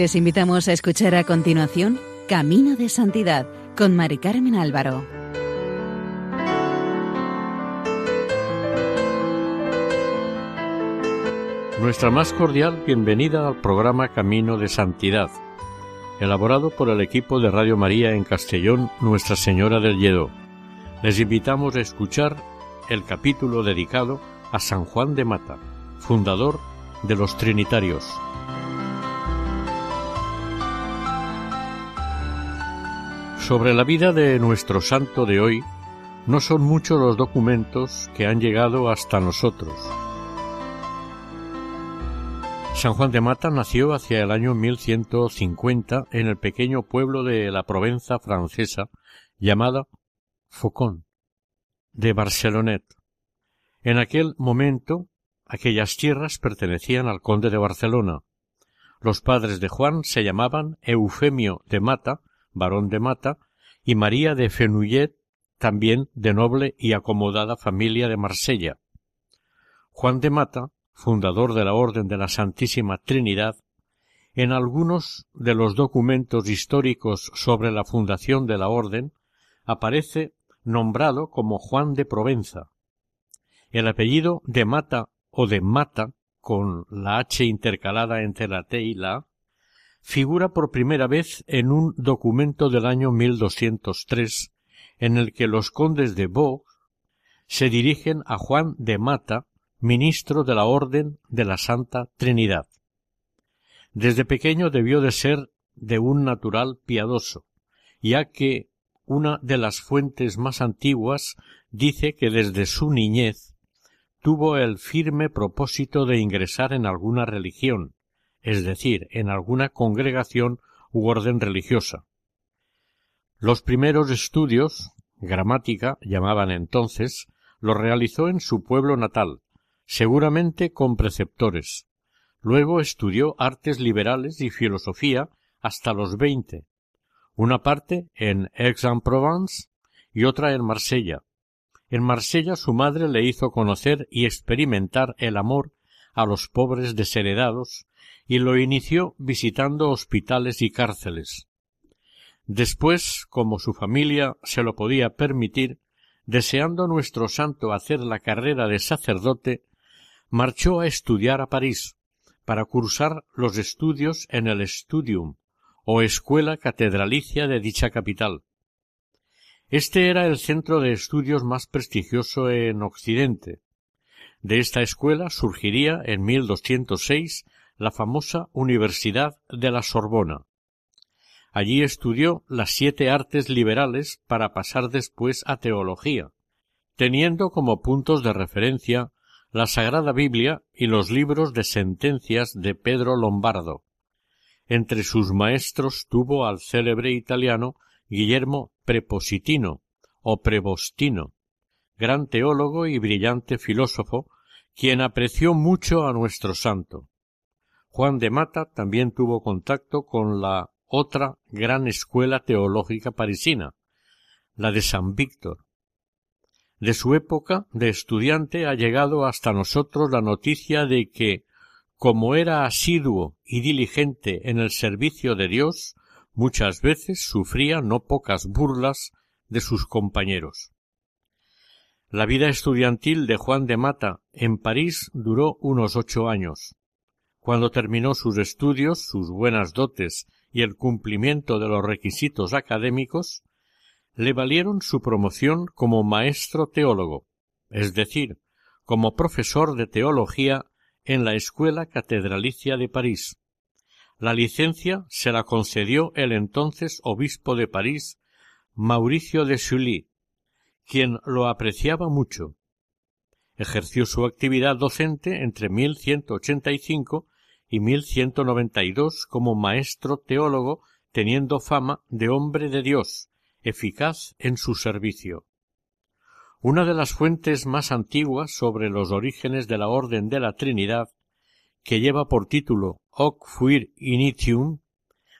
Les invitamos a escuchar a continuación Camino de Santidad con Mari Carmen Álvaro. Nuestra más cordial bienvenida al programa Camino de Santidad, elaborado por el equipo de Radio María en Castellón, Nuestra Señora del Lledo. Les invitamos a escuchar el capítulo dedicado a San Juan de Mata, fundador de los Trinitarios. Sobre la vida de nuestro santo de hoy, no son muchos los documentos que han llegado hasta nosotros. San Juan de Mata nació hacia el año 1150 en el pequeño pueblo de la Provenza francesa llamada Faucon, de Barcelonet. En aquel momento, aquellas tierras pertenecían al conde de Barcelona. Los padres de Juan se llamaban Eufemio de Mata barón de Mata, y María de Fenouillet, también de noble y acomodada familia de Marsella. Juan de Mata, fundador de la Orden de la Santísima Trinidad, en algunos de los documentos históricos sobre la fundación de la Orden aparece nombrado como Juan de Provenza. El apellido de Mata o de Mata, con la H intercalada entre la T y la figura por primera vez en un documento del año 1203 en el que los condes de Vaux se dirigen a Juan de Mata, ministro de la Orden de la Santa Trinidad. Desde pequeño debió de ser de un natural piadoso, ya que una de las fuentes más antiguas dice que desde su niñez tuvo el firme propósito de ingresar en alguna religión, es decir, en alguna congregación u orden religiosa. Los primeros estudios, gramática llamaban entonces, los realizó en su pueblo natal, seguramente con preceptores. Luego estudió artes liberales y filosofía hasta los veinte, una parte en Aix-en-Provence y otra en Marsella. En Marsella su madre le hizo conocer y experimentar el amor a los pobres desheredados y lo inició visitando hospitales y cárceles. Después, como su familia se lo podía permitir, deseando nuestro santo hacer la carrera de sacerdote, marchó a estudiar a París, para cursar los estudios en el Studium, o escuela catedralicia de dicha capital. Este era el centro de estudios más prestigioso en Occidente. De esta escuela surgiría en 1206 la famosa Universidad de la Sorbona. Allí estudió las siete artes liberales para pasar después a teología, teniendo como puntos de referencia la Sagrada Biblia y los libros de sentencias de Pedro Lombardo. Entre sus maestros tuvo al célebre italiano Guillermo Prepositino o Prebostino, gran teólogo y brillante filósofo, quien apreció mucho a nuestro santo. Juan de Mata también tuvo contacto con la otra gran escuela teológica parisina, la de San Víctor. De su época de estudiante ha llegado hasta nosotros la noticia de que, como era asiduo y diligente en el servicio de Dios, muchas veces sufría no pocas burlas de sus compañeros. La vida estudiantil de Juan de Mata en París duró unos ocho años. Cuando terminó sus estudios, sus buenas dotes y el cumplimiento de los requisitos académicos, le valieron su promoción como maestro teólogo, es decir, como profesor de teología en la Escuela Catedralicia de París. La licencia se la concedió el entonces obispo de París, Mauricio de Sully, quien lo apreciaba mucho. Ejerció su actividad docente entre 1185 y 1192 como maestro teólogo, teniendo fama de hombre de Dios, eficaz en su servicio. Una de las fuentes más antiguas sobre los orígenes de la Orden de la Trinidad, que lleva por título Hoc fuir initium,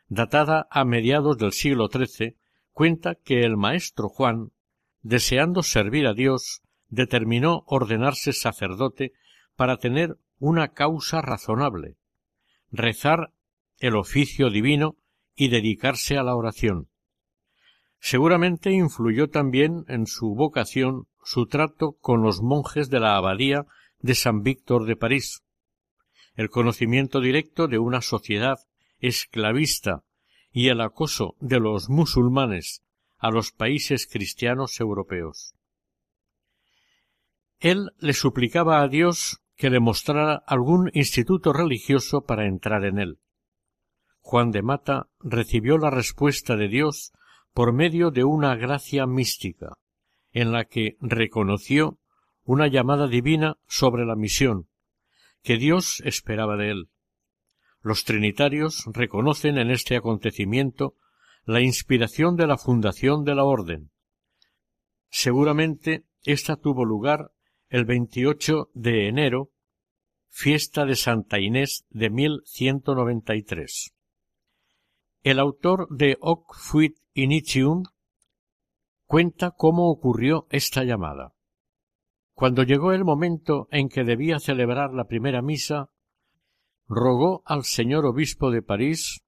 datada a mediados del siglo XIII, cuenta que el maestro Juan, deseando servir a Dios, determinó ordenarse sacerdote para tener una causa razonable, rezar el oficio divino y dedicarse a la oración. Seguramente influyó también en su vocación su trato con los monjes de la abadía de San Víctor de París, el conocimiento directo de una sociedad esclavista y el acoso de los musulmanes a los países cristianos europeos. Él le suplicaba a Dios que le mostrara algún instituto religioso para entrar en él. Juan de Mata recibió la respuesta de Dios por medio de una gracia mística, en la que reconoció una llamada divina sobre la misión que Dios esperaba de él. Los trinitarios reconocen en este acontecimiento la inspiración de la fundación de la orden. Seguramente ésta tuvo lugar el 28 de enero, fiesta de Santa Inés de 1193. El autor de Hoc fuit initium cuenta cómo ocurrió esta llamada. Cuando llegó el momento en que debía celebrar la primera misa, rogó al señor obispo de París,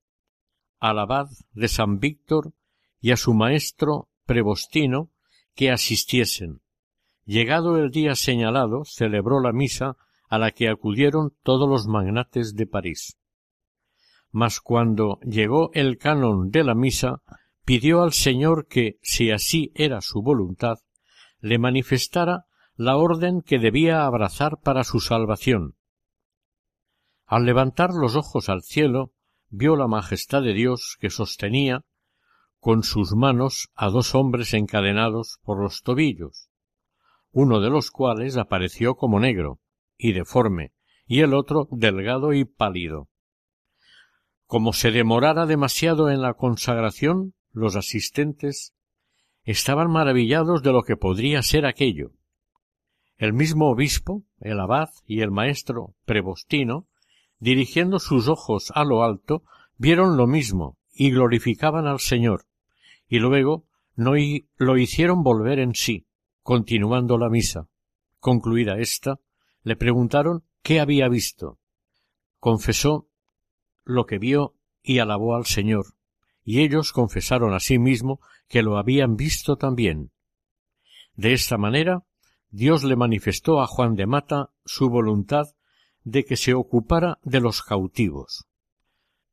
al abad de San Víctor y a su maestro prebostino que asistiesen. Llegado el día señalado, celebró la misa a la que acudieron todos los magnates de París. Mas cuando llegó el canon de la misa, pidió al Señor que, si así era su voluntad, le manifestara la orden que debía abrazar para su salvación. Al levantar los ojos al cielo, vio la majestad de Dios que sostenía con sus manos a dos hombres encadenados por los tobillos, uno de los cuales apareció como negro y deforme, y el otro delgado y pálido. Como se demorara demasiado en la consagración, los asistentes estaban maravillados de lo que podría ser aquello. El mismo obispo, el abad y el maestro prebostino, dirigiendo sus ojos a lo alto, vieron lo mismo y glorificaban al Señor, y luego no lo hicieron volver en sí, continuando la misa. Concluida ésta, le preguntaron qué había visto. Confesó lo que vio y alabó al Señor, y ellos confesaron a sí mismo que lo habían visto también. De esta manera, Dios le manifestó a Juan de Mata su voluntad de que se ocupara de los cautivos.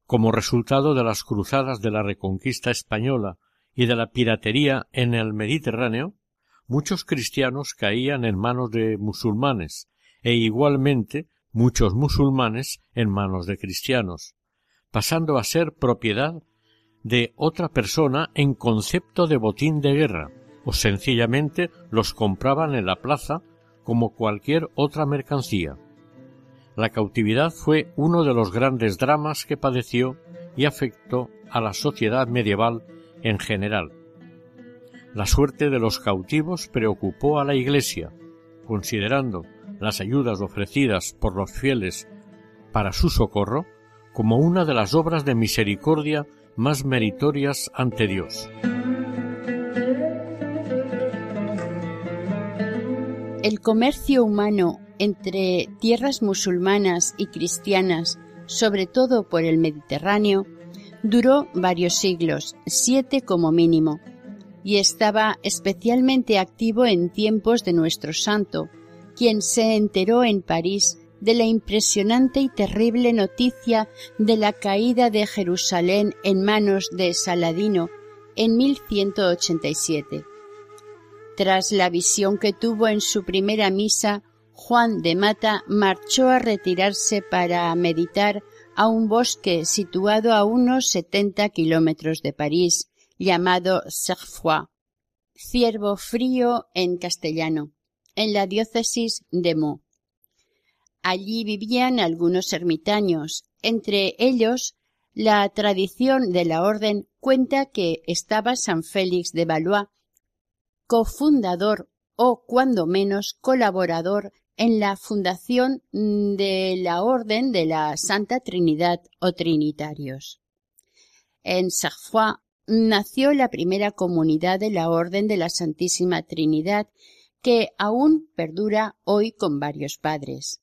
Como resultado de las cruzadas de la Reconquista española y de la piratería en el Mediterráneo, muchos cristianos caían en manos de musulmanes e igualmente muchos musulmanes en manos de cristianos, pasando a ser propiedad de otra persona en concepto de botín de guerra, o sencillamente los compraban en la plaza como cualquier otra mercancía. La cautividad fue uno de los grandes dramas que padeció y afectó a la sociedad medieval en general. La suerte de los cautivos preocupó a la Iglesia, considerando las ayudas ofrecidas por los fieles para su socorro como una de las obras de misericordia más meritorias ante Dios. El comercio humano entre tierras musulmanas y cristianas, sobre todo por el Mediterráneo, duró varios siglos, siete como mínimo, y estaba especialmente activo en tiempos de nuestro santo, quien se enteró en París de la impresionante y terrible noticia de la caída de Jerusalén en manos de Saladino en 1187. Tras la visión que tuvo en su primera misa, Juan de Mata marchó a retirarse para meditar a un bosque situado a unos setenta kilómetros de París, llamado Cerfoy, ciervo frío en castellano, en la diócesis de Meaux. Allí vivían algunos ermitaños, entre ellos la tradición de la orden cuenta que estaba San Félix de Valois, cofundador o cuando menos colaborador en la fundación de la Orden de la Santa Trinidad o Trinitarios. En Sarfoy nació la primera comunidad de la Orden de la Santísima Trinidad que aún perdura hoy con varios padres.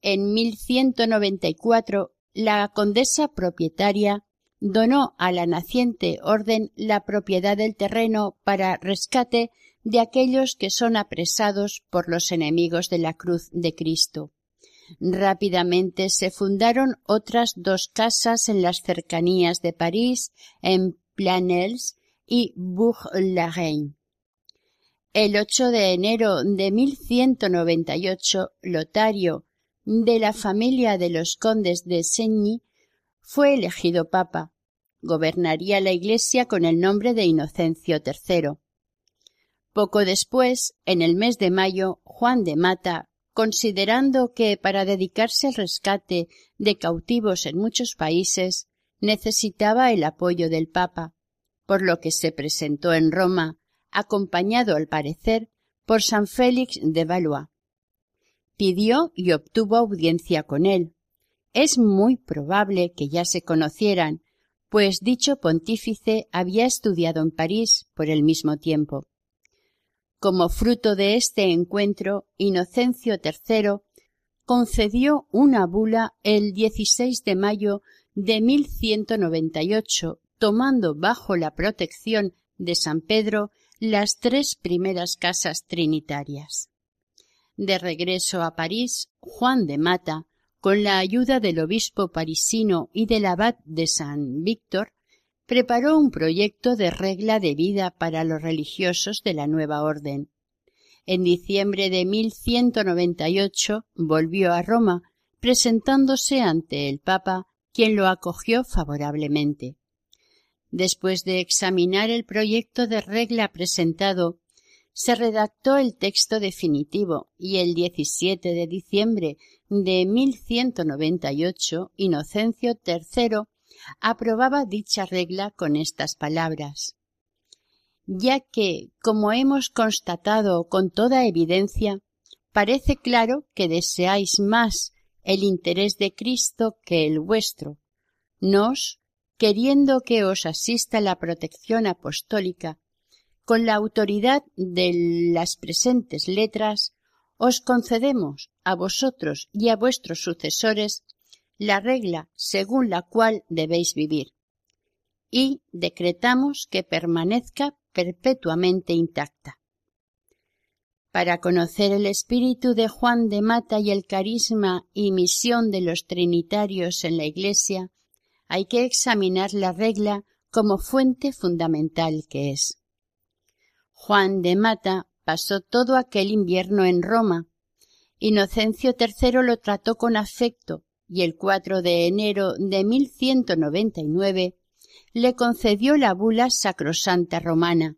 En 1194, la condesa propietaria donó a la naciente orden la propiedad del terreno para rescate de aquellos que son apresados por los enemigos de la cruz de Cristo. Rápidamente se fundaron otras dos casas en las cercanías de París, en Planels y Bourg-la-Reine. El 8 de enero de 1198, Lotario, de la familia de los condes de Segni, fue elegido papa. Gobernaría la Iglesia con el nombre de Inocencio III. Poco después, en el mes de mayo, Juan de Mata, considerando que para dedicarse al rescate de cautivos en muchos países necesitaba el apoyo del Papa, por lo que se presentó en Roma, acompañado al parecer por San Félix de Valois. Pidió y obtuvo audiencia con él, es muy probable que ya se conocieran, pues dicho pontífice había estudiado en París por el mismo tiempo. Como fruto de este encuentro, Inocencio III concedió una bula el 16 de mayo de 1198, tomando bajo la protección de San Pedro las tres primeras casas trinitarias. De regreso a París, Juan de Mata con la ayuda del obispo parisino y del abad de San Víctor, preparó un proyecto de regla de vida para los religiosos de la nueva orden. En diciembre de 1198 volvió a Roma, presentándose ante el Papa, quien lo acogió favorablemente. Después de examinar el proyecto de regla presentado, se redactó el texto definitivo y el 17 de diciembre de 1198 Inocencio III aprobaba dicha regla con estas palabras. Ya que, como hemos constatado con toda evidencia, parece claro que deseáis más el interés de Cristo que el vuestro, nos, queriendo que os asista la protección apostólica con la autoridad de las presentes letras, os concedemos a vosotros y a vuestros sucesores la regla según la cual debéis vivir, y decretamos que permanezca perpetuamente intacta. Para conocer el espíritu de Juan de Mata y el carisma y misión de los trinitarios en la Iglesia, hay que examinar la regla como fuente fundamental que es. Juan de Mata pasó todo aquel invierno en Roma. Inocencio III lo trató con afecto y el 4 de enero de 1199 le concedió la bula sacrosanta romana,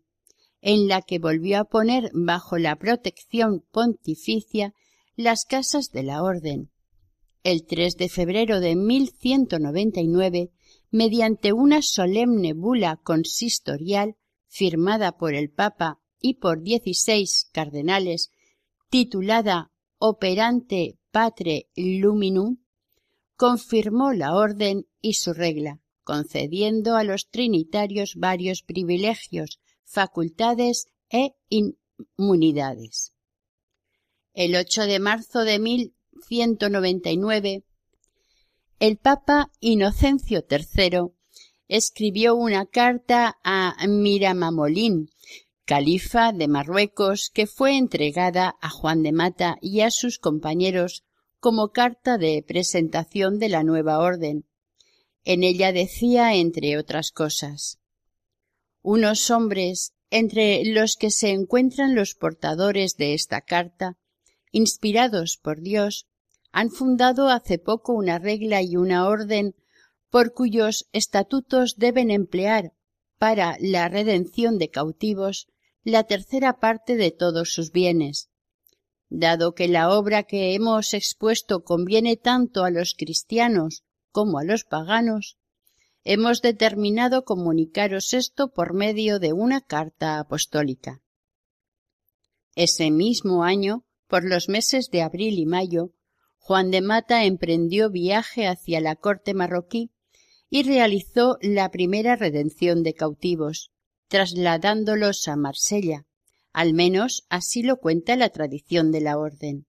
en la que volvió a poner bajo la protección pontificia las casas de la orden. El 3 de febrero de 1199, mediante una solemne bula consistorial, firmada por el Papa y por dieciséis cardenales, titulada Operante Patre Luminum, confirmó la orden y su regla, concediendo a los trinitarios varios privilegios, facultades e inmunidades. El 8 de marzo de 1199, el Papa Inocencio III escribió una carta a Miramamolín, califa de Marruecos, que fue entregada a Juan de Mata y a sus compañeros como carta de presentación de la nueva orden. En ella decía, entre otras cosas, unos hombres entre los que se encuentran los portadores de esta carta, inspirados por Dios, han fundado hace poco una regla y una orden por cuyos estatutos deben emplear para la redención de cautivos la tercera parte de todos sus bienes. Dado que la obra que hemos expuesto conviene tanto a los cristianos como a los paganos, hemos determinado comunicaros esto por medio de una carta apostólica. Ese mismo año, por los meses de abril y mayo, Juan de Mata emprendió viaje hacia la corte marroquí y realizó la primera redención de cautivos, trasladándolos a Marsella. Al menos así lo cuenta la tradición de la orden.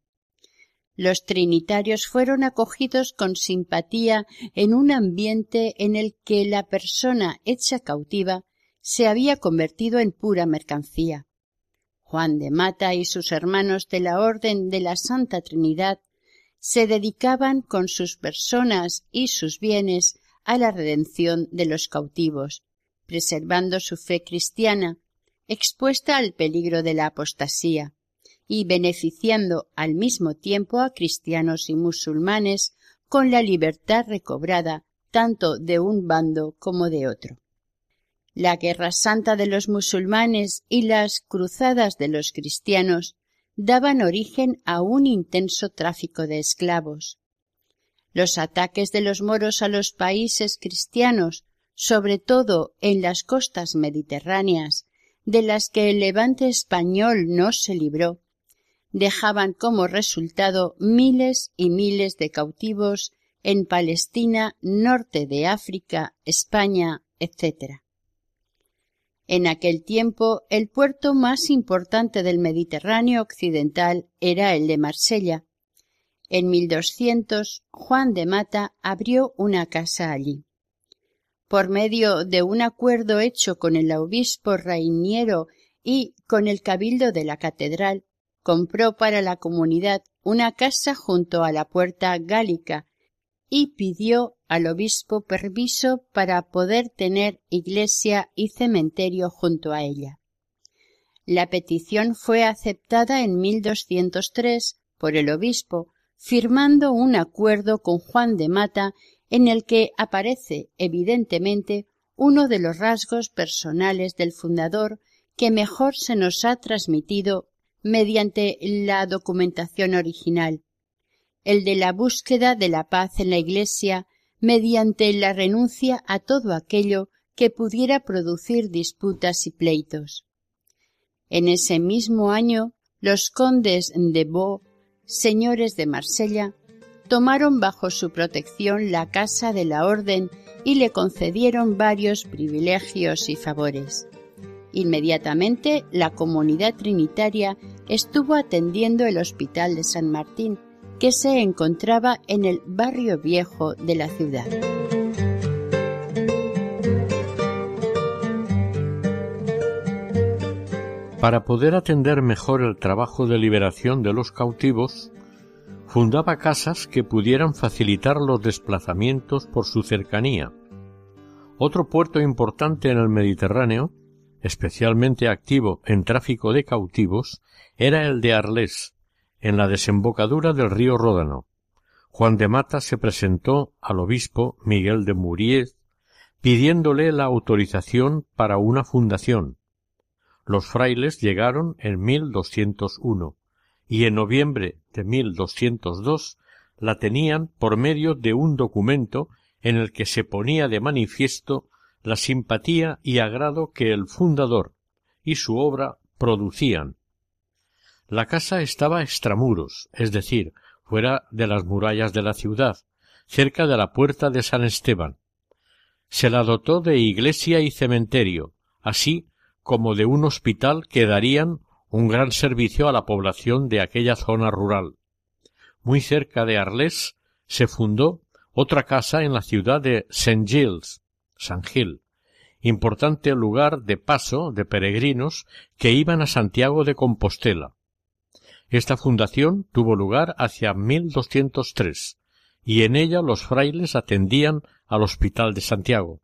Los trinitarios fueron acogidos con simpatía en un ambiente en el que la persona hecha cautiva se había convertido en pura mercancía. Juan de Mata y sus hermanos de la Orden de la Santa Trinidad se dedicaban con sus personas y sus bienes a la redención de los cautivos, preservando su fe cristiana, expuesta al peligro de la apostasía, y beneficiando al mismo tiempo a cristianos y musulmanes con la libertad recobrada tanto de un bando como de otro. La guerra santa de los musulmanes y las cruzadas de los cristianos daban origen a un intenso tráfico de esclavos. Los ataques de los moros a los países cristianos, sobre todo en las costas mediterráneas, de las que el levante español no se libró, dejaban como resultado miles y miles de cautivos en Palestina, norte de África, España, etc. En aquel tiempo el puerto más importante del Mediterráneo occidental era el de Marsella. En 1200 Juan de Mata abrió una casa allí. Por medio de un acuerdo hecho con el obispo Rainiero y con el cabildo de la catedral, compró para la comunidad una casa junto a la puerta gálica y pidió al obispo permiso para poder tener iglesia y cementerio junto a ella. La petición fue aceptada en 1203 por el obispo, firmando un acuerdo con Juan de Mata en el que aparece evidentemente uno de los rasgos personales del fundador que mejor se nos ha transmitido mediante la documentación original, el de la búsqueda de la paz en la Iglesia mediante la renuncia a todo aquello que pudiera producir disputas y pleitos. En ese mismo año, los condes de Beau, señores de Marsella, tomaron bajo su protección la casa de la orden y le concedieron varios privilegios y favores. Inmediatamente la comunidad trinitaria estuvo atendiendo el Hospital de San Martín, que se encontraba en el barrio viejo de la ciudad. Para poder atender mejor el trabajo de liberación de los cautivos, fundaba casas que pudieran facilitar los desplazamientos por su cercanía. Otro puerto importante en el Mediterráneo especialmente activo en tráfico de cautivos, era el de Arles, en la desembocadura del río Ródano. Juan de Mata se presentó al obispo Miguel de Muriez pidiéndole la autorización para una fundación. Los frailes llegaron en 1201 y en noviembre de 1202 la tenían por medio de un documento en el que se ponía de manifiesto la simpatía y agrado que el fundador y su obra producían. La casa estaba extramuros, es decir, fuera de las murallas de la ciudad, cerca de la puerta de San Esteban. Se la dotó de iglesia y cementerio, así como de un hospital que darían un gran servicio a la población de aquella zona rural. Muy cerca de Arles se fundó otra casa en la ciudad de Saint Gilles, San Gil, importante lugar de paso de peregrinos que iban a Santiago de Compostela. Esta fundación tuvo lugar hacia 1203 y en ella los frailes atendían al Hospital de Santiago.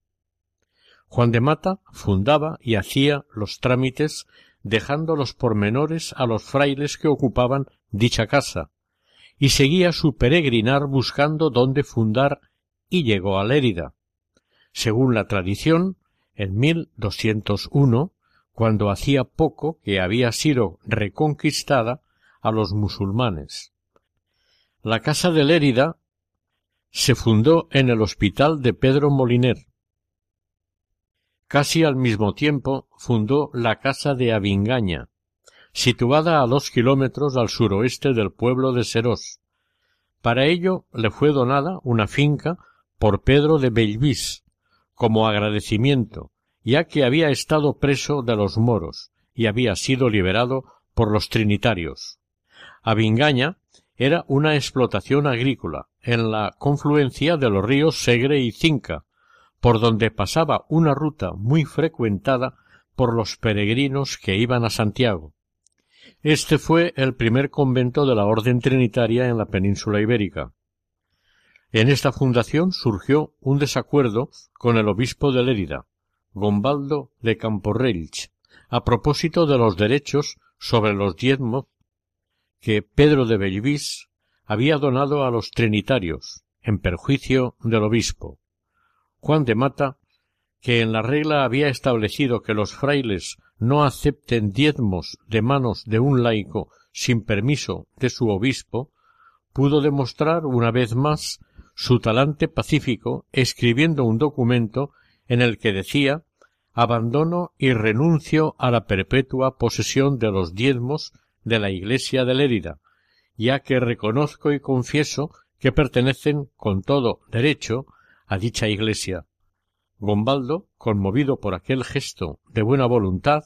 Juan de Mata fundaba y hacía los trámites dejando los pormenores a los frailes que ocupaban dicha casa, y seguía su peregrinar buscando dónde fundar y llegó a Lérida, según la tradición, en 1201, cuando hacía poco que había sido reconquistada a los musulmanes. La casa de Lérida se fundó en el hospital de Pedro Moliner. Casi al mismo tiempo fundó la casa de Avingaña, situada a dos kilómetros al suroeste del pueblo de Serós. Para ello le fue donada una finca por Pedro de Bellvis, como agradecimiento, ya que había estado preso de los moros y había sido liberado por los trinitarios. Avingaña era una explotación agrícola en la confluencia de los ríos Segre y Cinca, por donde pasaba una ruta muy frecuentada por los peregrinos que iban a Santiago. Este fue el primer convento de la Orden Trinitaria en la península ibérica. En esta fundación surgió un desacuerdo con el obispo de Lérida, Gombaldo de Camporrelch, a propósito de los derechos sobre los diezmos que Pedro de Bellvis había donado a los trinitarios, en perjuicio del obispo. Juan de Mata, que en la regla había establecido que los frailes no acepten diezmos de manos de un laico sin permiso de su obispo, pudo demostrar una vez más su talante pacífico escribiendo un documento en el que decía abandono y renuncio a la perpetua posesión de los diezmos de la Iglesia de Lérida, ya que reconozco y confieso que pertenecen con todo derecho a dicha Iglesia. Gombaldo, conmovido por aquel gesto de buena voluntad,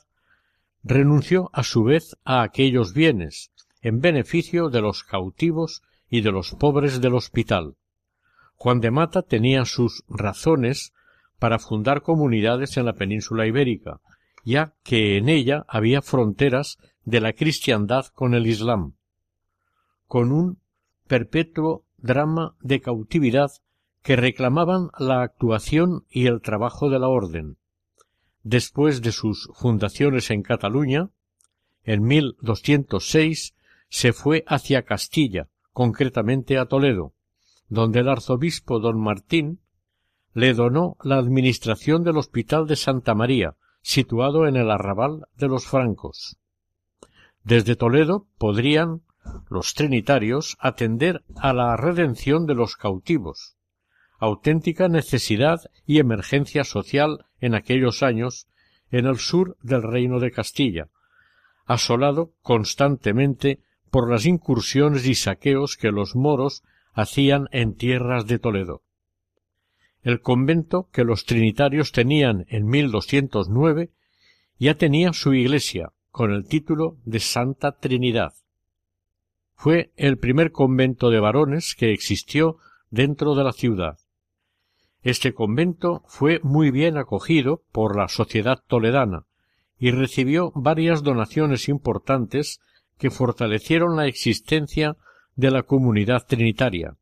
renunció a su vez a aquellos bienes en beneficio de los cautivos y de los pobres del hospital. Juan de Mata tenía sus razones para fundar comunidades en la península ibérica, ya que en ella había fronteras de la cristiandad con el Islam, con un perpetuo drama de cautividad que reclamaban la actuación y el trabajo de la orden. Después de sus fundaciones en Cataluña, en 1206 se fue hacia Castilla, concretamente a Toledo, donde el arzobispo don Martín le donó la administración del Hospital de Santa María, situado en el arrabal de los francos. Desde Toledo podrían los trinitarios atender a la redención de los cautivos, auténtica necesidad y emergencia social en aquellos años en el sur del reino de Castilla, asolado constantemente por las incursiones y saqueos que los moros hacían en tierras de Toledo. El convento que los trinitarios tenían en 1209 ya tenía su iglesia con el título de Santa Trinidad. Fue el primer convento de varones que existió dentro de la ciudad. Este convento fue muy bien acogido por la sociedad toledana y recibió varias donaciones importantes que fortalecieron la existencia de la comunidad trinitaria.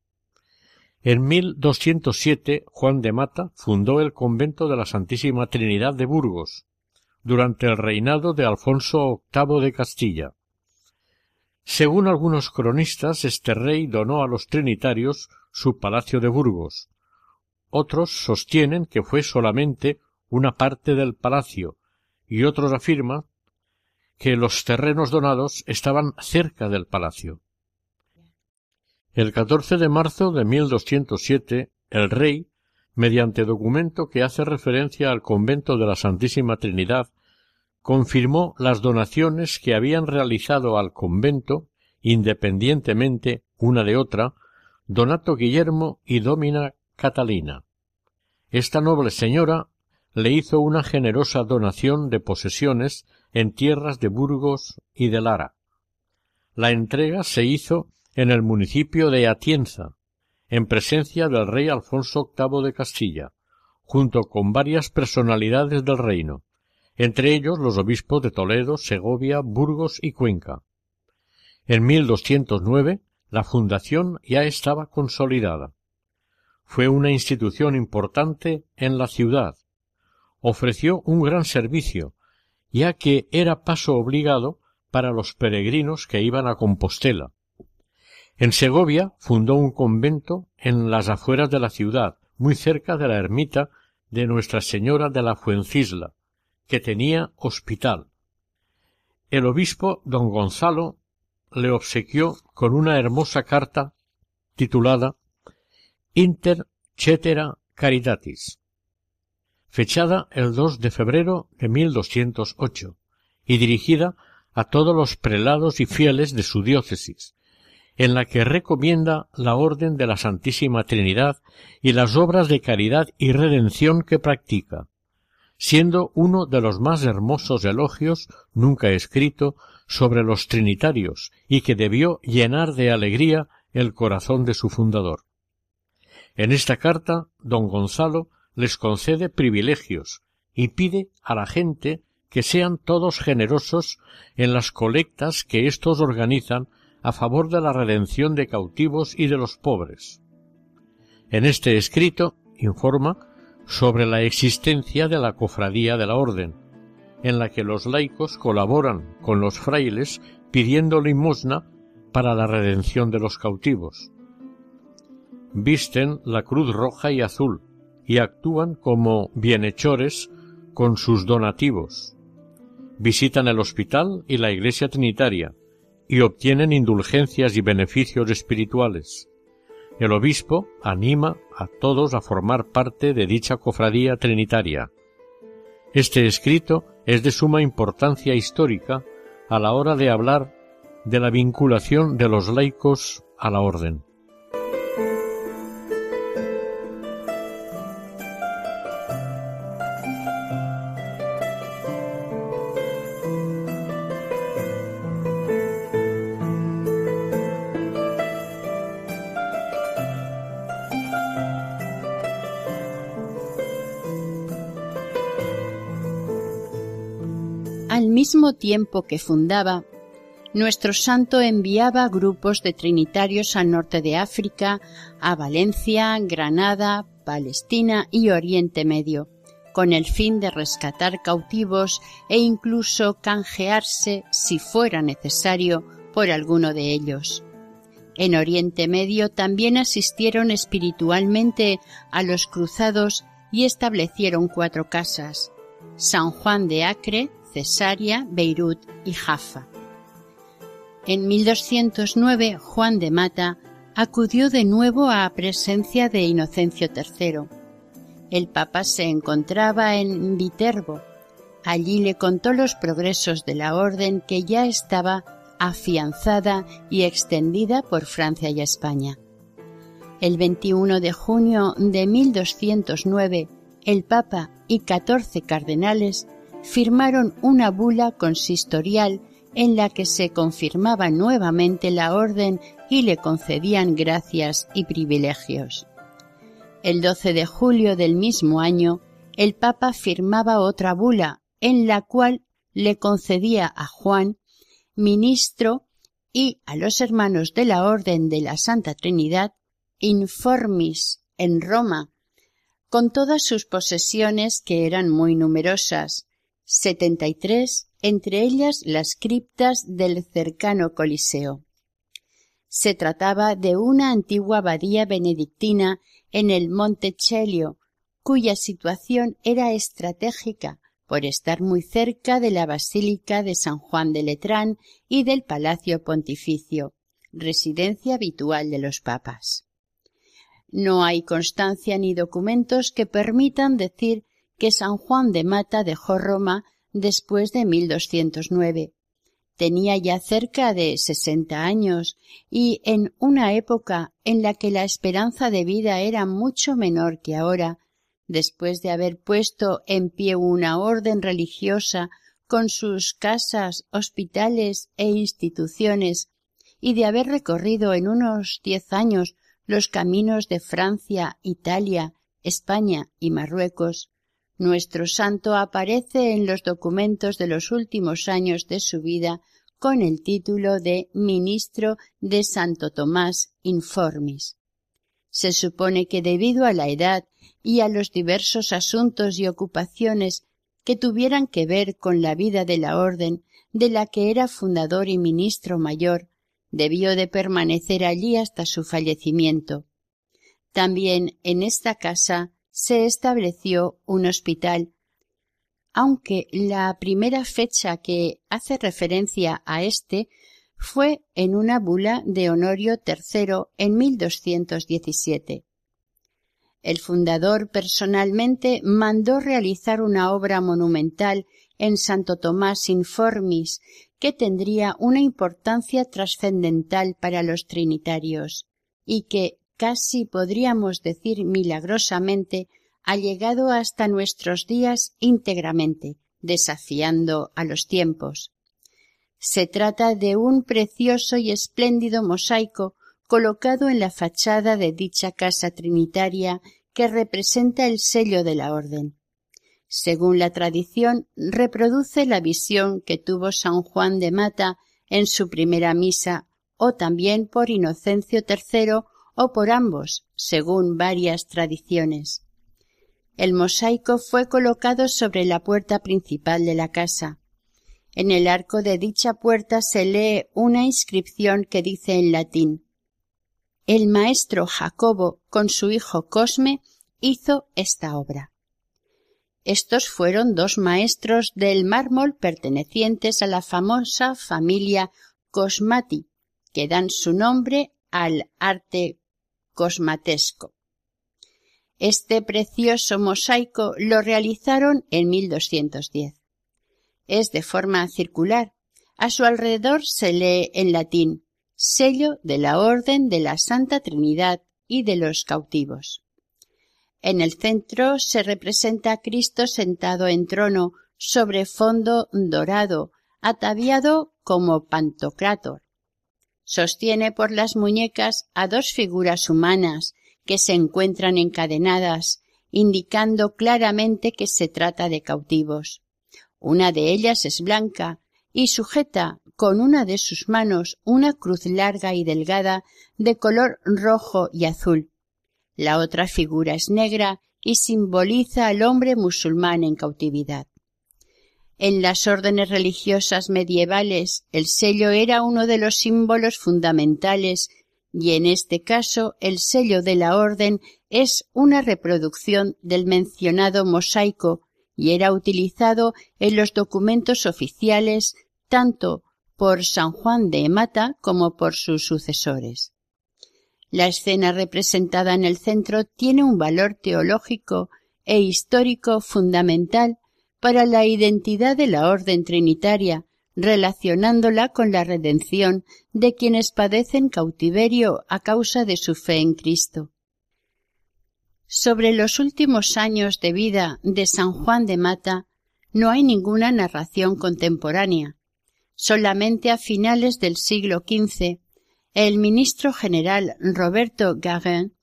En 1207 Juan de Mata fundó el convento de la Santísima Trinidad de Burgos, durante el reinado de Alfonso VIII de Castilla. Según algunos cronistas, este rey donó a los trinitarios su palacio de Burgos. Otros sostienen que fue solamente una parte del palacio, y otros afirman que los terrenos donados estaban cerca del palacio. El 14 de marzo de 1207, el rey, mediante documento que hace referencia al convento de la Santísima Trinidad, confirmó las donaciones que habían realizado al convento, independientemente una de otra, Donato Guillermo y Domina Catalina. Esta noble señora le hizo una generosa donación de posesiones en tierras de Burgos y de Lara. La entrega se hizo en el municipio de Atienza, en presencia del rey Alfonso VIII de Castilla, junto con varias personalidades del reino, entre ellos los obispos de Toledo, Segovia, Burgos y Cuenca. En 1209 la fundación ya estaba consolidada. Fue una institución importante en la ciudad. Ofreció un gran servicio, ya que era paso obligado para los peregrinos que iban a Compostela, en Segovia fundó un convento en las afueras de la ciudad, muy cerca de la ermita de Nuestra Señora de la Fuencisla, que tenía hospital. El obispo don Gonzalo le obsequió con una hermosa carta titulada Inter Cetera Caritatis, fechada el 2 de febrero de 1208 y dirigida a todos los prelados y fieles de su diócesis, en la que recomienda la Orden de la Santísima Trinidad y las obras de caridad y redención que practica, siendo uno de los más hermosos elogios nunca escrito sobre los trinitarios y que debió llenar de alegría el corazón de su fundador. En esta carta, don Gonzalo les concede privilegios y pide a la gente que sean todos generosos en las colectas que éstos organizan a favor de la redención de cautivos y de los pobres. En este escrito informa sobre la existencia de la cofradía de la Orden, en la que los laicos colaboran con los frailes pidiendo limosna para la redención de los cautivos. Visten la cruz roja y azul y actúan como bienhechores con sus donativos. Visitan el hospital y la iglesia trinitaria y obtienen indulgencias y beneficios espirituales. El obispo anima a todos a formar parte de dicha cofradía trinitaria. Este escrito es de suma importancia histórica a la hora de hablar de la vinculación de los laicos a la orden. Tiempo que fundaba, nuestro santo enviaba grupos de trinitarios al norte de África, a Valencia, Granada, Palestina y Oriente Medio, con el fin de rescatar cautivos e incluso canjearse, si fuera necesario, por alguno de ellos. En Oriente Medio también asistieron espiritualmente a los cruzados y establecieron cuatro casas, San Juan de Acre, Cesarea, Beirut y Jaffa. En 1209 Juan de Mata acudió de nuevo a presencia de Inocencio III. El Papa se encontraba en Viterbo. Allí le contó los progresos de la orden que ya estaba afianzada y extendida por Francia y España. El 21 de junio de 1209, el Papa y catorce cardenales firmaron una bula consistorial en la que se confirmaba nuevamente la orden y le concedían gracias y privilegios. El 12 de julio del mismo año, el Papa firmaba otra bula en la cual le concedía a Juan, ministro, y a los hermanos de la Orden de la Santa Trinidad, informis en Roma, con todas sus posesiones que eran muy numerosas, setenta y tres, entre ellas las criptas del cercano Coliseo. Se trataba de una antigua abadía benedictina en el Monte Chelio, cuya situación era estratégica por estar muy cerca de la Basílica de San Juan de Letrán y del Palacio Pontificio, residencia habitual de los papas. No hay constancia ni documentos que permitan decir que San Juan de Mata dejó Roma después de 1209. Tenía ya cerca de sesenta años y en una época en la que la esperanza de vida era mucho menor que ahora, después de haber puesto en pie una orden religiosa con sus casas, hospitales e instituciones, y de haber recorrido en unos diez años los caminos de Francia, Italia, España y Marruecos, nuestro santo aparece en los documentos de los últimos años de su vida con el título de Ministro de Santo Tomás Informis. Se supone que debido a la edad y a los diversos asuntos y ocupaciones que tuvieran que ver con la vida de la orden de la que era fundador y ministro mayor, debió de permanecer allí hasta su fallecimiento. También en esta casa se estableció un hospital, aunque la primera fecha que hace referencia a éste fue en una bula de Honorio III en 1217. El fundador personalmente mandó realizar una obra monumental en Santo Tomás Informis que tendría una importancia trascendental para los trinitarios y que casi podríamos decir milagrosamente, ha llegado hasta nuestros días íntegramente, desafiando a los tiempos. Se trata de un precioso y espléndido mosaico colocado en la fachada de dicha casa trinitaria que representa el sello de la orden. Según la tradición, reproduce la visión que tuvo San Juan de Mata en su primera misa, o también por Inocencio III o por ambos, según varias tradiciones. El mosaico fue colocado sobre la puerta principal de la casa. En el arco de dicha puerta se lee una inscripción que dice en latín El maestro Jacobo con su hijo Cosme hizo esta obra. Estos fueron dos maestros del mármol pertenecientes a la famosa familia Cosmati, que dan su nombre al arte cosmatesco. Este precioso mosaico lo realizaron en 1210. Es de forma circular. A su alrededor se lee en latín sello de la Orden de la Santa Trinidad y de los cautivos. En el centro se representa a Cristo sentado en trono sobre fondo dorado, ataviado como Pantocrátor. Sostiene por las muñecas a dos figuras humanas que se encuentran encadenadas, indicando claramente que se trata de cautivos. Una de ellas es blanca y sujeta con una de sus manos una cruz larga y delgada de color rojo y azul. La otra figura es negra y simboliza al hombre musulmán en cautividad. En las órdenes religiosas medievales el sello era uno de los símbolos fundamentales y en este caso el sello de la orden es una reproducción del mencionado mosaico y era utilizado en los documentos oficiales tanto por San Juan de Mata como por sus sucesores. La escena representada en el centro tiene un valor teológico e histórico fundamental para la identidad de la orden trinitaria, relacionándola con la redención de quienes padecen cautiverio a causa de su fe en Cristo. Sobre los últimos años de vida de San Juan de Mata no hay ninguna narración contemporánea. Solamente a finales del siglo XV el ministro general Roberto Guerin,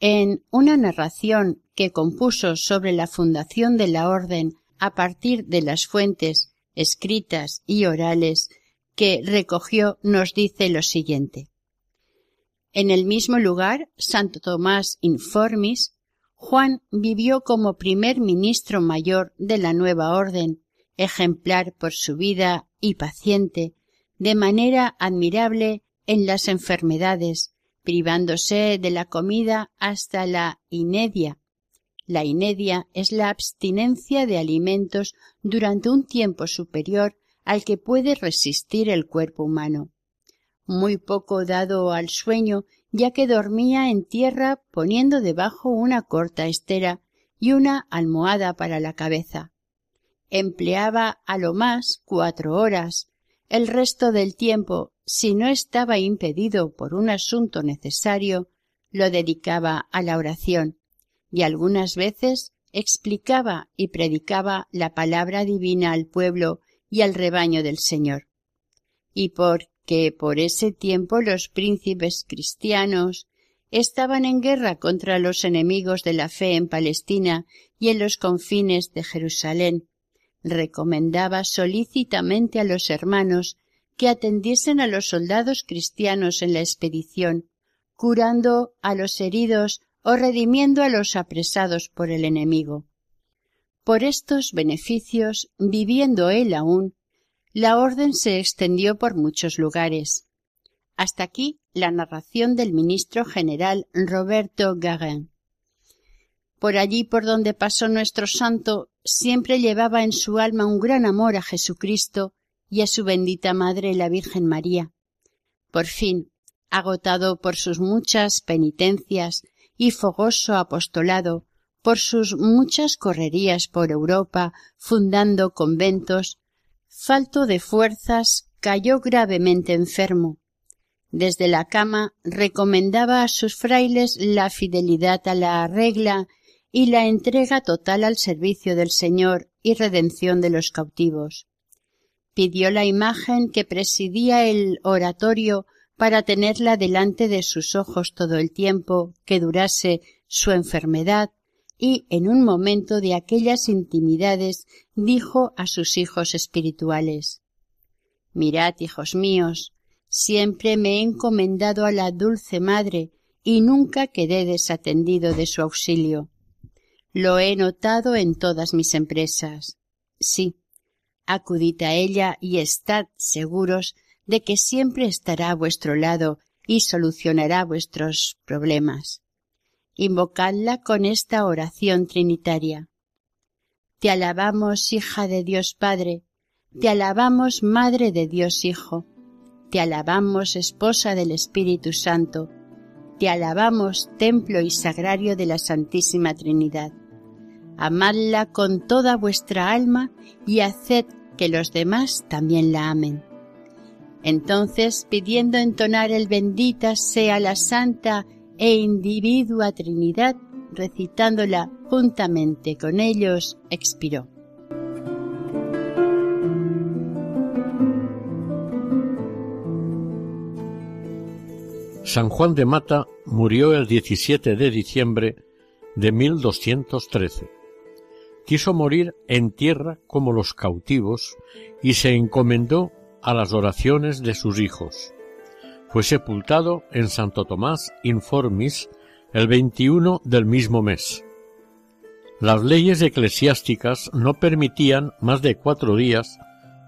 en una narración que compuso sobre la fundación de la orden a partir de las fuentes escritas y orales que recogió, nos dice lo siguiente. En el mismo lugar, Santo Tomás Informis, Juan vivió como primer ministro mayor de la nueva orden, ejemplar por su vida y paciente, de manera admirable en las enfermedades, privándose de la comida hasta la inedia, la inedia es la abstinencia de alimentos durante un tiempo superior al que puede resistir el cuerpo humano. Muy poco dado al sueño, ya que dormía en tierra poniendo debajo una corta estera y una almohada para la cabeza. Empleaba a lo más cuatro horas. El resto del tiempo, si no estaba impedido por un asunto necesario, lo dedicaba a la oración y algunas veces explicaba y predicaba la palabra divina al pueblo y al rebaño del Señor. Y porque por ese tiempo los príncipes cristianos estaban en guerra contra los enemigos de la fe en Palestina y en los confines de Jerusalén, recomendaba solícitamente a los hermanos que atendiesen a los soldados cristianos en la expedición, curando a los heridos o redimiendo a los apresados por el enemigo. Por estos beneficios, viviendo él aún, la orden se extendió por muchos lugares. Hasta aquí la narración del ministro general Roberto Garin. Por allí por donde pasó nuestro santo, siempre llevaba en su alma un gran amor a Jesucristo y a su bendita Madre la Virgen María. Por fin, agotado por sus muchas penitencias y fogoso apostolado, por sus muchas correrías por Europa, fundando conventos, falto de fuerzas, cayó gravemente enfermo. Desde la cama recomendaba a sus frailes la fidelidad a la regla y la entrega total al servicio del Señor y redención de los cautivos. pidió la imagen que presidía el oratorio para tenerla delante de sus ojos todo el tiempo que durase su enfermedad y en un momento de aquellas intimidades dijo a sus hijos espirituales Mirad, hijos míos, siempre me he encomendado a la dulce madre y nunca quedé desatendido de su auxilio. Lo he notado en todas mis empresas. Sí, acudid a ella y estad seguros de que siempre estará a vuestro lado y solucionará vuestros problemas. Invocadla con esta oración trinitaria. Te alabamos, hija de Dios Padre, te alabamos, Madre de Dios Hijo, te alabamos, esposa del Espíritu Santo, te alabamos, templo y sagrario de la Santísima Trinidad. Amadla con toda vuestra alma y haced que los demás también la amen. Entonces, pidiendo entonar el bendita sea la Santa e individua Trinidad, recitándola juntamente con ellos, expiró. San Juan de Mata murió el 17 de diciembre de 1213. Quiso morir en tierra como los cautivos y se encomendó a las oraciones de sus hijos. Fue sepultado en Santo Tomás Informis el 21 del mismo mes. Las leyes eclesiásticas no permitían más de cuatro días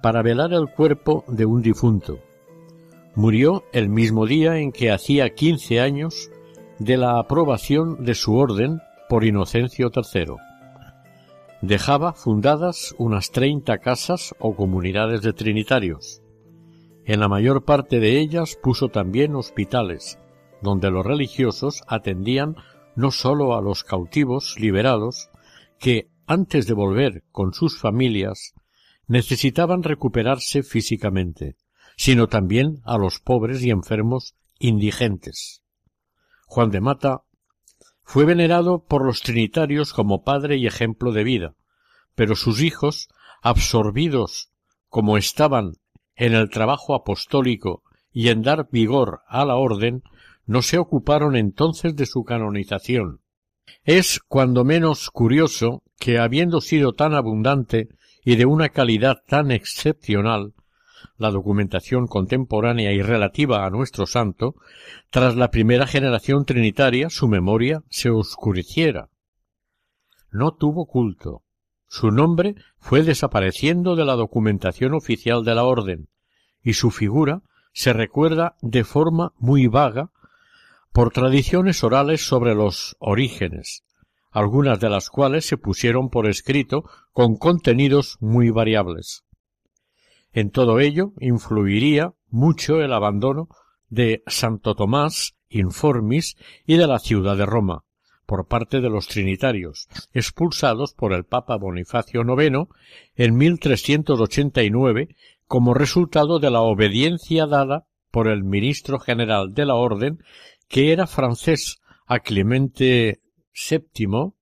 para velar el cuerpo de un difunto Murió el mismo día en que hacía quince años de la aprobación de su orden por Inocencio III. Dejaba fundadas unas treinta casas o comunidades de trinitarios. En la mayor parte de ellas puso también hospitales, donde los religiosos atendían no sólo a los cautivos liberados, que, antes de volver con sus familias, necesitaban recuperarse físicamente, sino también a los pobres y enfermos indigentes. Juan de Mata fue venerado por los trinitarios como padre y ejemplo de vida, pero sus hijos, absorbidos como estaban en el trabajo apostólico y en dar vigor a la orden, no se ocuparon entonces de su canonización. Es cuando menos curioso que, habiendo sido tan abundante y de una calidad tan excepcional, la documentación contemporánea y relativa a nuestro santo, tras la primera generación trinitaria su memoria se oscureciera. No tuvo culto. Su nombre fue desapareciendo de la documentación oficial de la orden, y su figura se recuerda de forma muy vaga por tradiciones orales sobre los orígenes, algunas de las cuales se pusieron por escrito con contenidos muy variables. En todo ello influiría mucho el abandono de Santo Tomás Informis y de la ciudad de Roma por parte de los trinitarios, expulsados por el Papa Bonifacio IX en 1389 como resultado de la obediencia dada por el ministro general de la Orden, que era francés, a Clemente VII,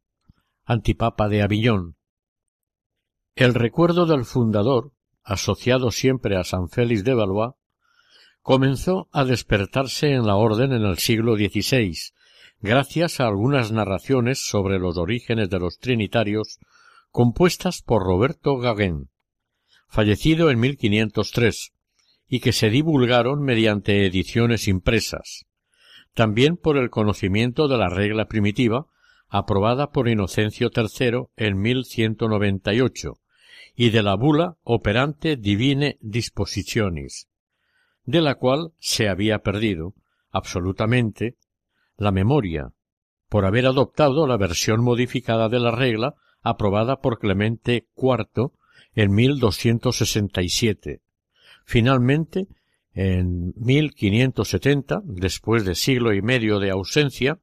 antipapa de Avillón. El recuerdo del fundador asociado siempre a San Félix de Valois, comenzó a despertarse en la orden en el siglo XVI, gracias a algunas narraciones sobre los orígenes de los trinitarios compuestas por Roberto Gauguin, fallecido en 1503, y que se divulgaron mediante ediciones impresas, también por el conocimiento de la regla primitiva, aprobada por Inocencio III en 1198, y de la bula operante divine dispositionis, de la cual se había perdido absolutamente la memoria, por haber adoptado la versión modificada de la regla aprobada por Clemente IV en 1267. Finalmente, en 1570, después de siglo y medio de ausencia,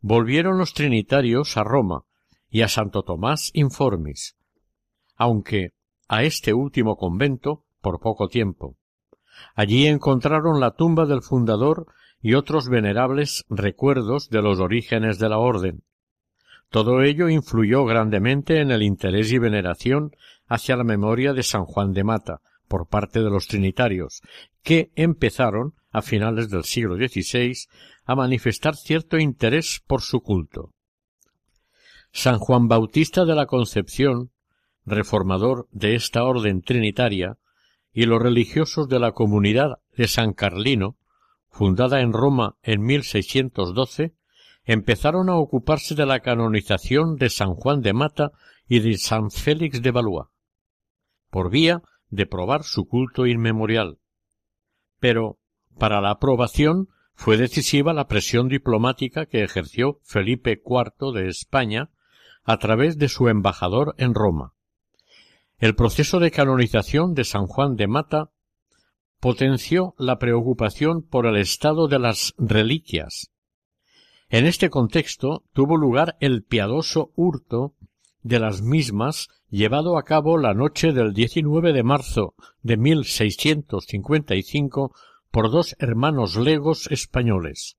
volvieron los trinitarios a Roma y a Santo Tomás Informis, aunque a este último convento por poco tiempo. Allí encontraron la tumba del fundador y otros venerables recuerdos de los orígenes de la orden. Todo ello influyó grandemente en el interés y veneración hacia la memoria de San Juan de Mata por parte de los trinitarios, que empezaron, a finales del siglo XVI, a manifestar cierto interés por su culto. San Juan Bautista de la Concepción, reformador de esta orden trinitaria, y los religiosos de la comunidad de San Carlino, fundada en Roma en 1612, empezaron a ocuparse de la canonización de San Juan de Mata y de San Félix de Valois, por vía de probar su culto inmemorial. Pero, para la aprobación, fue decisiva la presión diplomática que ejerció Felipe IV de España a través de su embajador en Roma. El proceso de canonización de San Juan de Mata potenció la preocupación por el estado de las reliquias. En este contexto tuvo lugar el piadoso hurto de las mismas llevado a cabo la noche del 19 de marzo de 1655 por dos hermanos legos españoles.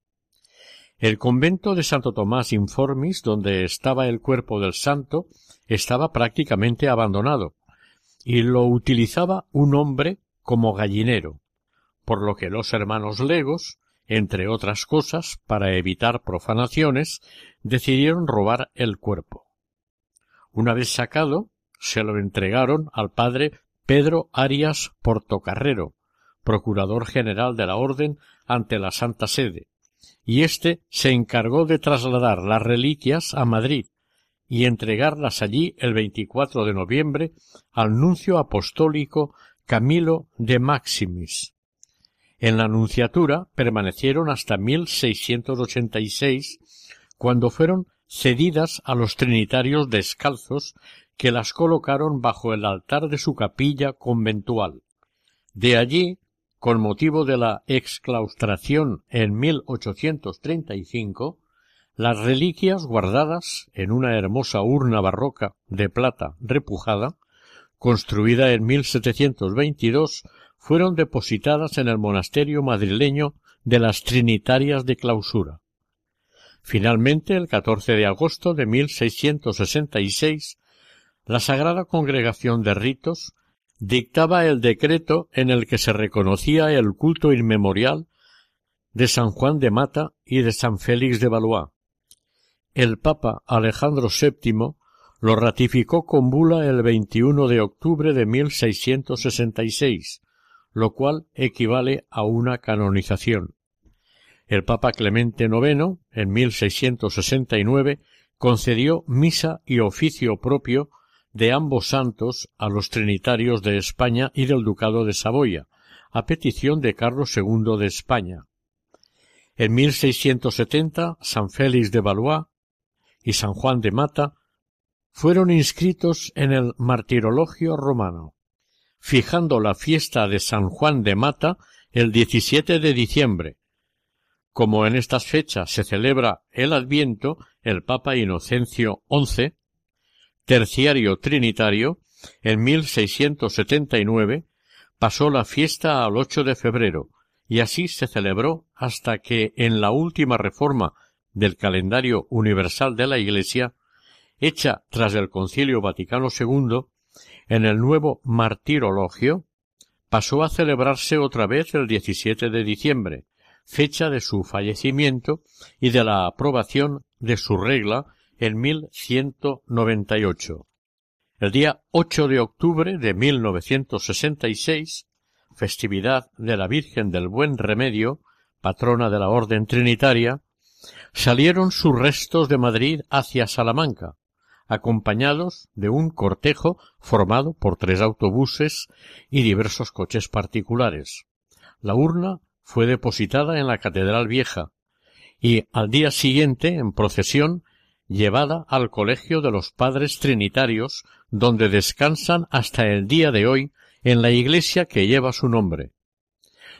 El convento de Santo Tomás Informis, donde estaba el cuerpo del santo, estaba prácticamente abandonado, y lo utilizaba un hombre como gallinero, por lo que los hermanos legos, entre otras cosas, para evitar profanaciones, decidieron robar el cuerpo. Una vez sacado, se lo entregaron al padre Pedro Arias Portocarrero, procurador general de la Orden ante la Santa Sede, y éste se encargó de trasladar las reliquias a Madrid y entregarlas allí el 24 de noviembre al nuncio apostólico Camilo de Maximis. En la nunciatura permanecieron hasta 1686, cuando fueron cedidas a los trinitarios descalzos que las colocaron bajo el altar de su capilla conventual. De allí con motivo de la exclaustración en 1835, las reliquias guardadas en una hermosa urna barroca de plata repujada, construida en 1722, fueron depositadas en el monasterio madrileño de las Trinitarias de Clausura. Finalmente, el 14 de agosto de 1666, la Sagrada Congregación de Ritos dictaba el decreto en el que se reconocía el culto inmemorial de San Juan de Mata y de San Félix de Valois. El Papa Alejandro VII lo ratificó con bula el 21 de octubre de 1666, lo cual equivale a una canonización. El Papa Clemente IX, en 1669, concedió misa y oficio propio de ambos santos a los trinitarios de España y del Ducado de Saboya, a petición de Carlos II de España. En 1670, San Félix de Valois y San Juan de Mata fueron inscritos en el martirologio romano, fijando la fiesta de San Juan de Mata el 17 de diciembre. Como en estas fechas se celebra el Adviento, el Papa Inocencio XI terciario trinitario, en 1679 pasó la fiesta al 8 de febrero, y así se celebró hasta que en la última reforma del calendario universal de la Iglesia, hecha tras el Concilio Vaticano II, en el nuevo martirologio, pasó a celebrarse otra vez el 17 de diciembre, fecha de su fallecimiento y de la aprobación de su regla en 1198. El día 8 de octubre de 1966, festividad de la Virgen del Buen Remedio, patrona de la Orden Trinitaria, salieron sus restos de Madrid hacia Salamanca, acompañados de un cortejo formado por tres autobuses y diversos coches particulares. La urna fue depositada en la Catedral Vieja y al día siguiente, en procesión, llevada al Colegio de los Padres Trinitarios, donde descansan hasta el día de hoy en la iglesia que lleva su nombre.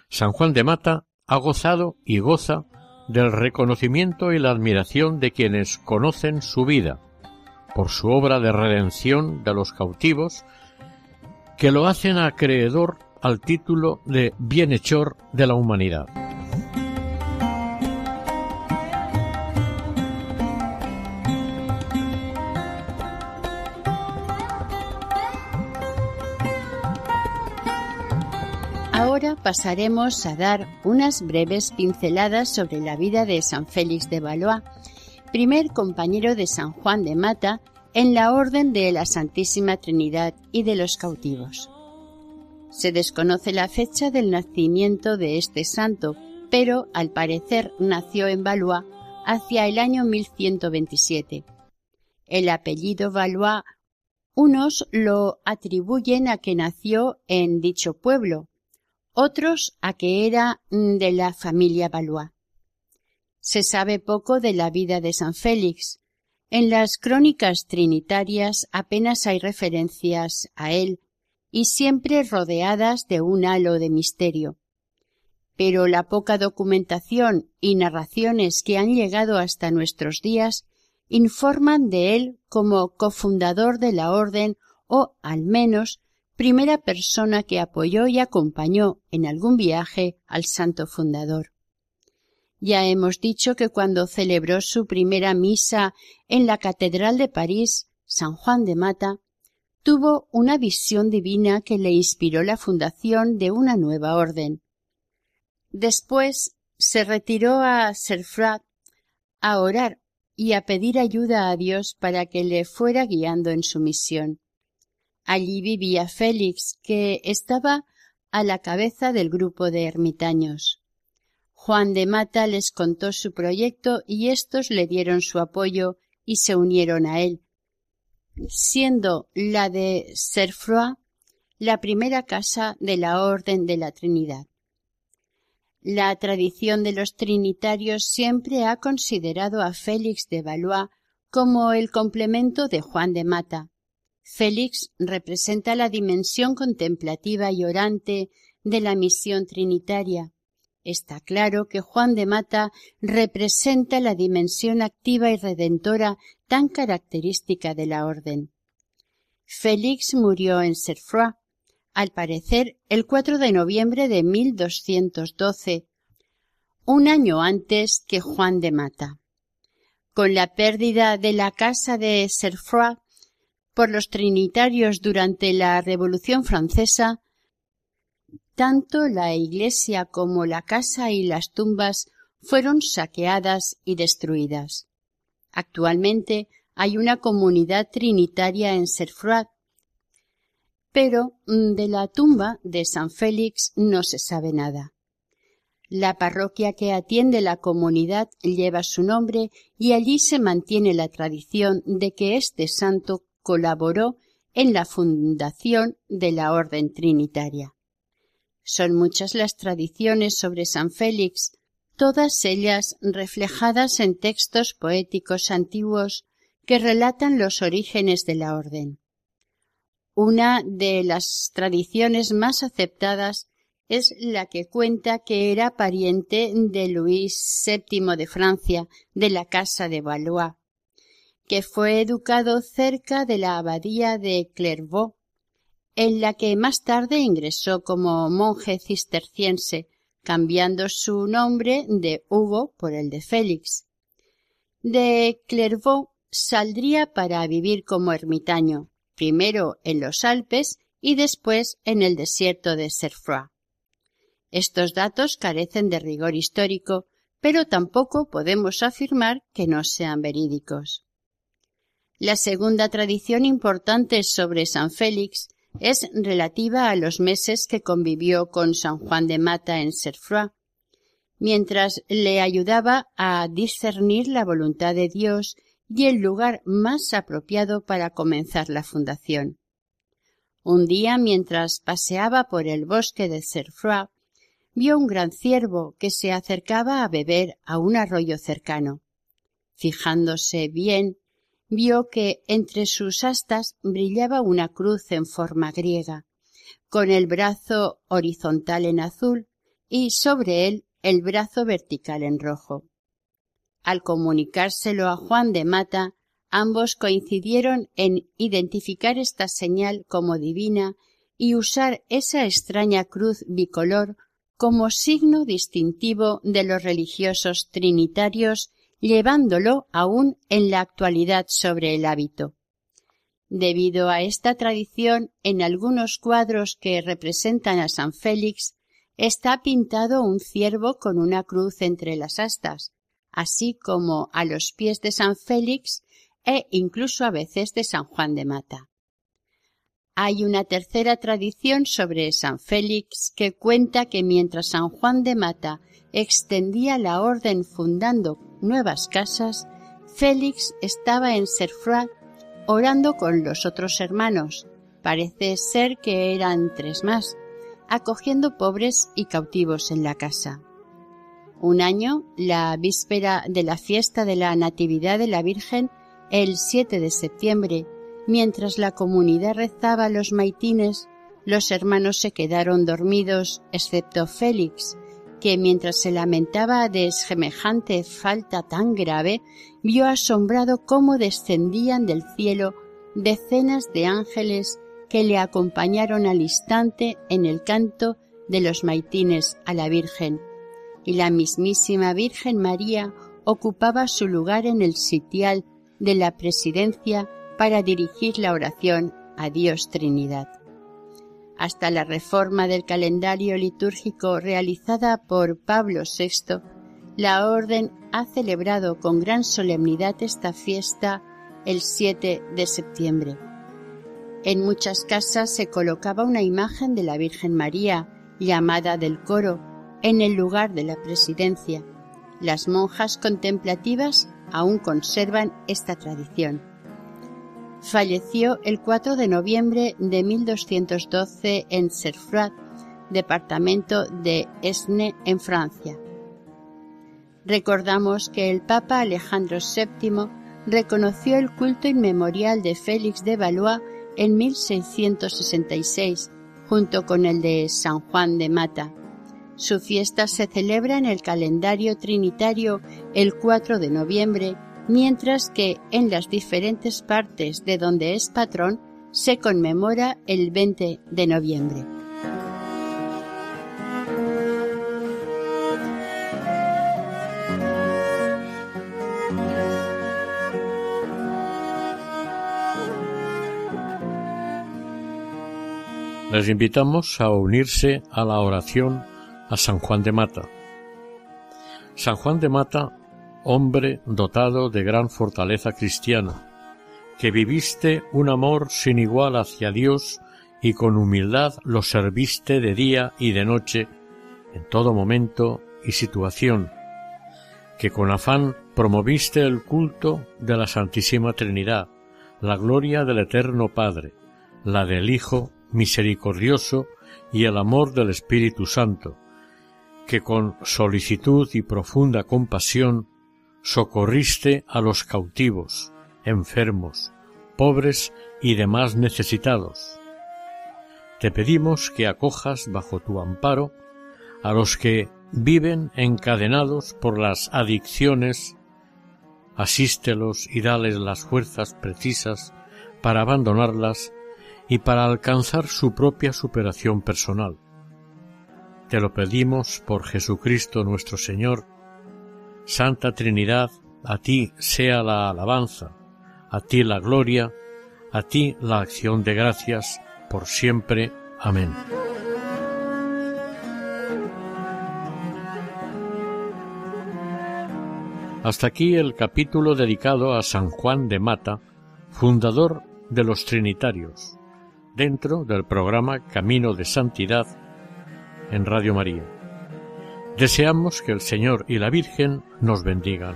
San Juan de Mata ha gozado y goza del reconocimiento y la admiración de quienes conocen su vida, por su obra de redención de los cautivos, que lo hacen acreedor al título de bienhechor de la humanidad. Pasaremos a dar unas breves pinceladas sobre la vida de San Félix de Valois, primer compañero de San Juan de Mata en la Orden de la Santísima Trinidad y de los cautivos. Se desconoce la fecha del nacimiento de este santo, pero al parecer nació en Valois hacia el año 1127. El apellido Valois unos lo atribuyen a que nació en dicho pueblo, otros a que era mm, de la familia Valois. Se sabe poco de la vida de San Félix. En las crónicas trinitarias apenas hay referencias a él y siempre rodeadas de un halo de misterio. Pero la poca documentación y narraciones que han llegado hasta nuestros días informan de él como cofundador de la orden o, al menos, primera persona que apoyó y acompañó en algún viaje al santo fundador. Ya hemos dicho que cuando celebró su primera misa en la Catedral de París, San Juan de Mata, tuvo una visión divina que le inspiró la fundación de una nueva orden. Después se retiró a Serfrat a orar y a pedir ayuda a Dios para que le fuera guiando en su misión. Allí vivía Félix, que estaba a la cabeza del grupo de ermitaños. Juan de Mata les contó su proyecto y éstos le dieron su apoyo y se unieron a él, siendo la de Serfroy la primera casa de la Orden de la Trinidad. La tradición de los trinitarios siempre ha considerado a Félix de Valois como el complemento de Juan de Mata, Félix representa la dimensión contemplativa y orante de la misión trinitaria. Está claro que Juan de Mata representa la dimensión activa y redentora tan característica de la orden. Félix murió en Serfroy, al parecer el 4 de noviembre de 1212, un año antes que Juan de Mata. Con la pérdida de la casa de Serfroy por los trinitarios durante la Revolución Francesa, tanto la iglesia como la casa y las tumbas fueron saqueadas y destruidas. Actualmente hay una comunidad trinitaria en Serfroid, pero mm, de la tumba de San Félix no se sabe nada. La parroquia que atiende la comunidad lleva su nombre y allí se mantiene la tradición de que este santo colaboró en la fundación de la Orden Trinitaria. Son muchas las tradiciones sobre San Félix, todas ellas reflejadas en textos poéticos antiguos que relatan los orígenes de la Orden. Una de las tradiciones más aceptadas es la que cuenta que era pariente de Luis VII de Francia, de la Casa de Valois, que fue educado cerca de la abadía de Clairvaux, en la que más tarde ingresó como monje cisterciense, cambiando su nombre de Hugo por el de Félix. De Clairvaux saldría para vivir como ermitaño, primero en los Alpes y después en el desierto de Serfroy. Estos datos carecen de rigor histórico, pero tampoco podemos afirmar que no sean verídicos. La segunda tradición importante sobre San Félix es relativa a los meses que convivió con San Juan de Mata en Serfroy, mientras le ayudaba a discernir la voluntad de Dios y el lugar más apropiado para comenzar la fundación. Un día, mientras paseaba por el bosque de Serfroy, vio un gran ciervo que se acercaba a beber a un arroyo cercano. Fijándose bien, vio que entre sus astas brillaba una cruz en forma griega, con el brazo horizontal en azul y sobre él el brazo vertical en rojo. Al comunicárselo a Juan de Mata, ambos coincidieron en identificar esta señal como divina y usar esa extraña cruz bicolor como signo distintivo de los religiosos trinitarios llevándolo aún en la actualidad sobre el hábito. Debido a esta tradición, en algunos cuadros que representan a San Félix está pintado un ciervo con una cruz entre las astas, así como a los pies de San Félix e incluso a veces de San Juan de Mata. Hay una tercera tradición sobre San Félix que cuenta que mientras San Juan de Mata extendía la orden fundando nuevas casas, Félix estaba en Serfroid orando con los otros hermanos, parece ser que eran tres más, acogiendo pobres y cautivos en la casa. Un año, la víspera de la fiesta de la Natividad de la Virgen, el 7 de septiembre, mientras la comunidad rezaba los maitines, los hermanos se quedaron dormidos, excepto Félix, que mientras se lamentaba de semejante falta tan grave, vio asombrado cómo descendían del cielo decenas de ángeles que le acompañaron al instante en el canto de los maitines a la Virgen, y la mismísima Virgen María ocupaba su lugar en el sitial de la presidencia para dirigir la oración a Dios Trinidad. Hasta la reforma del calendario litúrgico realizada por Pablo VI, la Orden ha celebrado con gran solemnidad esta fiesta el 7 de septiembre. En muchas casas se colocaba una imagen de la Virgen María, llamada del coro, en el lugar de la presidencia. Las monjas contemplativas aún conservan esta tradición. Falleció el 4 de noviembre de 1212 en Serfroid, departamento de Esne, en Francia. Recordamos que el Papa Alejandro VII reconoció el culto inmemorial de Félix de Valois en 1666, junto con el de San Juan de Mata. Su fiesta se celebra en el calendario trinitario el 4 de noviembre, mientras que en las diferentes partes de donde es patrón se conmemora el 20 de noviembre. Les invitamos a unirse a la oración a San Juan de Mata. San Juan de Mata, hombre dotado de gran fortaleza cristiana, que viviste un amor sin igual hacia Dios y con humildad lo serviste de día y de noche, en todo momento y situación, que con afán promoviste el culto de la Santísima Trinidad, la gloria del Eterno Padre, la del Hijo misericordioso y el amor del Espíritu Santo, que con solicitud y profunda compasión socorriste a los cautivos, enfermos, pobres y demás necesitados. Te pedimos que acojas bajo tu amparo a los que viven encadenados por las adicciones, asístelos y dales las fuerzas precisas para abandonarlas y para alcanzar su propia superación personal. Te lo pedimos por Jesucristo nuestro Señor. Santa Trinidad, a ti sea la alabanza, a ti la gloria, a ti la acción de gracias, por siempre. Amén. Hasta aquí el capítulo dedicado a San Juan de Mata, fundador de los Trinitarios dentro del programa Camino de Santidad en Radio María. Deseamos que el Señor y la Virgen nos bendigan.